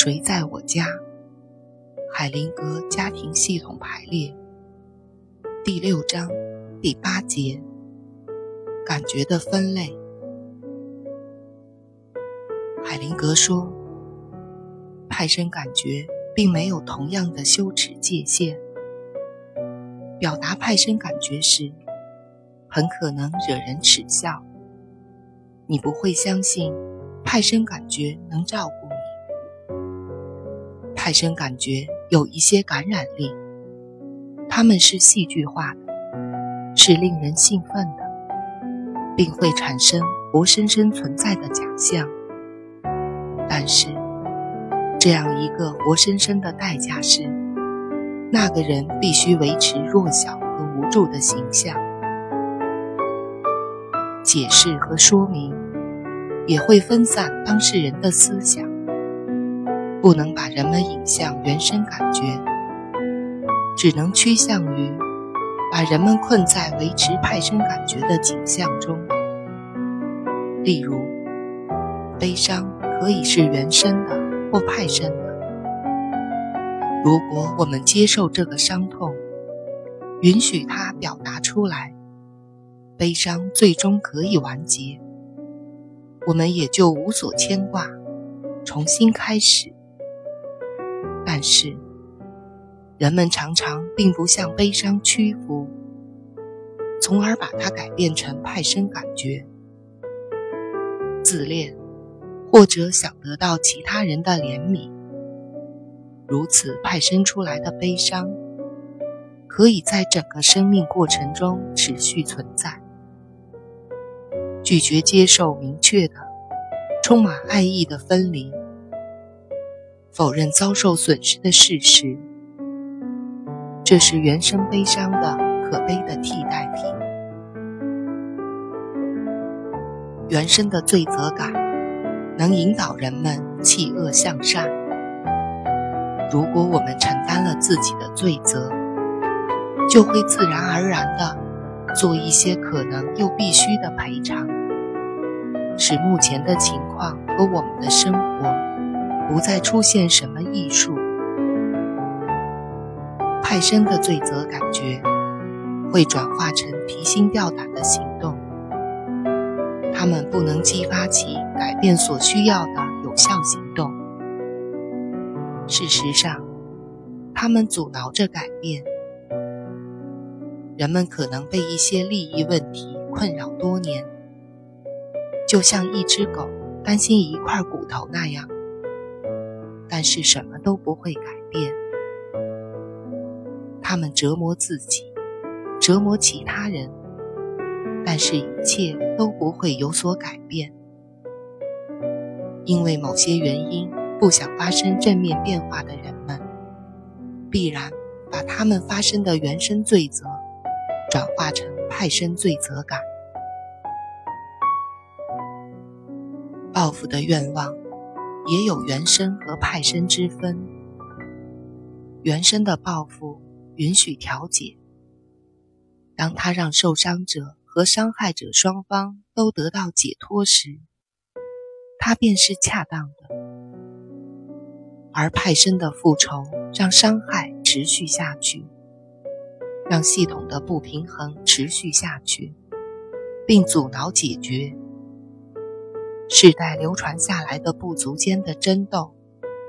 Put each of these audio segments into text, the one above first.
谁在我家？海灵格家庭系统排列第六章第八节：感觉的分类。海灵格说，派生感觉并没有同样的羞耻界限。表达派生感觉时，很可能惹人耻笑。你不会相信派生感觉能照顾你。派生感觉有一些感染力，它们是戏剧化的，是令人兴奋的，并会产生活生生存在的假象。但是，这样一个活生生的代价是，那个人必须维持弱小和无助的形象。解释和说明也会分散当事人的思想，不能把人们引向原生感觉，只能趋向于把人们困在维持派生感觉的景象中。例如，悲伤可以是原生的或派生的。如果我们接受这个伤痛，允许它表达出来。悲伤最终可以完结，我们也就无所牵挂，重新开始。但是，人们常常并不向悲伤屈服，从而把它改变成派生感觉、自恋，或者想得到其他人的怜悯。如此派生出来的悲伤，可以在整个生命过程中持续存在。拒绝接受明确的、充满爱意的分离，否认遭受损失的事实，这是原生悲伤的可悲的替代品。原生的罪责感能引导人们弃恶向善。如果我们承担了自己的罪责，就会自然而然地做一些可能又必须的赔偿。使目前的情况和我们的生活不再出现什么艺术。派生的罪责感觉会转化成提心吊胆的行动，他们不能激发起改变所需要的有效行动。事实上，他们阻挠着改变。人们可能被一些利益问题困扰多年。就像一只狗担心一块骨头那样，但是什么都不会改变。他们折磨自己，折磨其他人，但是一切都不会有所改变，因为某些原因不想发生正面变化的人们，必然把他们发生的原生罪责转化成派生罪责感。报复的愿望也有原生和派生之分。原生的报复允许调解，当他让受伤者和伤害者双方都得到解脱时，它便是恰当的；而派生的复仇让伤害持续下去，让系统的不平衡持续下去，并阻挠解决。世代流传下来的部族间的争斗，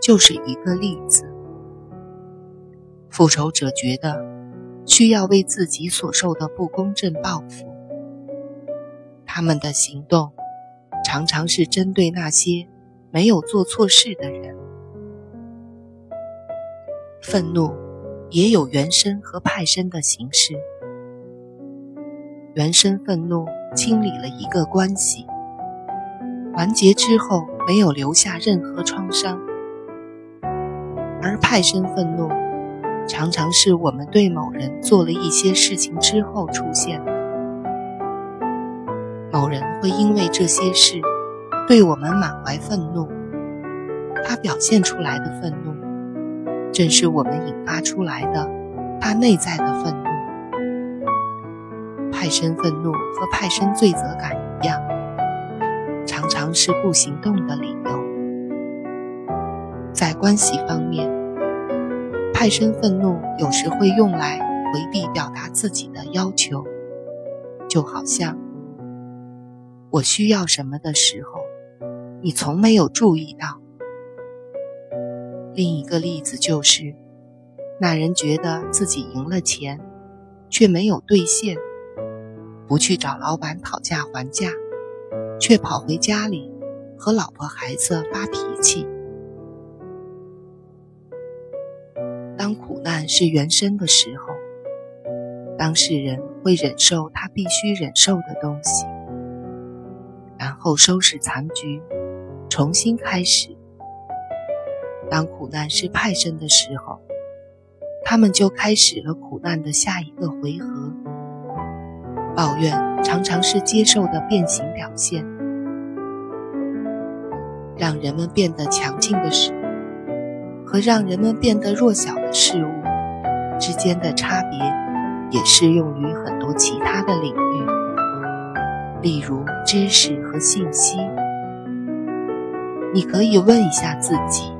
就是一个例子。复仇者觉得需要为自己所受的不公正报复，他们的行动常常是针对那些没有做错事的人。愤怒也有原生和派生的形式。原生愤怒清理了一个关系。完结之后没有留下任何创伤，而派生愤怒常常是我们对某人做了一些事情之后出现的。某人会因为这些事对我们满怀愤怒，他表现出来的愤怒正是我们引发出来的他内在的愤怒。派生愤怒和派生罪责感一样。尝试不行动的理由。在关系方面，派生愤怒有时会用来回避表达自己的要求，就好像我需要什么的时候，你从没有注意到。另一个例子就是，那人觉得自己赢了钱，却没有兑现，不去找老板讨价还价，却跑回家里和老婆孩子发脾气。当苦难是原生的时候，当事人会忍受他必须忍受的东西，然后收拾残局，重新开始。当苦难是派生的时候，他们就开始了苦难的下一个回合。抱怨常常是接受的变形表现，让人们变得强劲的事和让人们变得弱小的事物之间的差别，也适用于很多其他的领域，例如知识和信息。你可以问一下自己。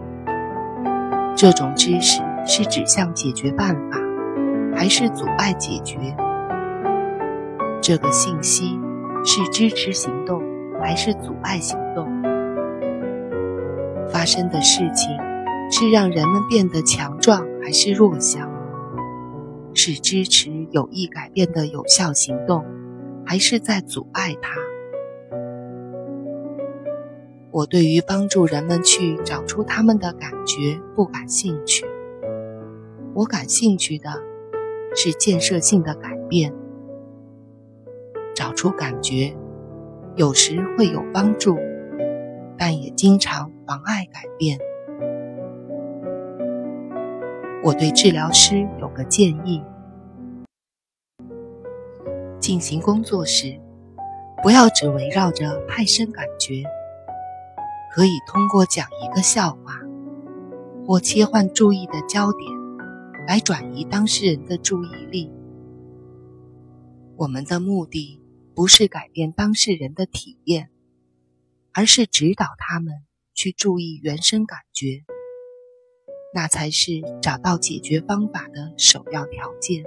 这种知识是指向解决办法，还是阻碍解决？这个信息是支持行动，还是阻碍行动？发生的事情是让人们变得强壮，还是弱小？是支持有意改变的有效行动，还是在阻碍它？我对于帮助人们去找出他们的感觉不感兴趣。我感兴趣的是建设性的改变。出感觉有时会有帮助，但也经常妨碍改变。我对治疗师有个建议：进行工作时，不要只围绕着派生感觉。可以通过讲一个笑话，或切换注意的焦点，来转移当事人的注意力。我们的目的不是改变当事人的体验，而是指导他们去注意原生感觉，那才是找到解决方法的首要条件。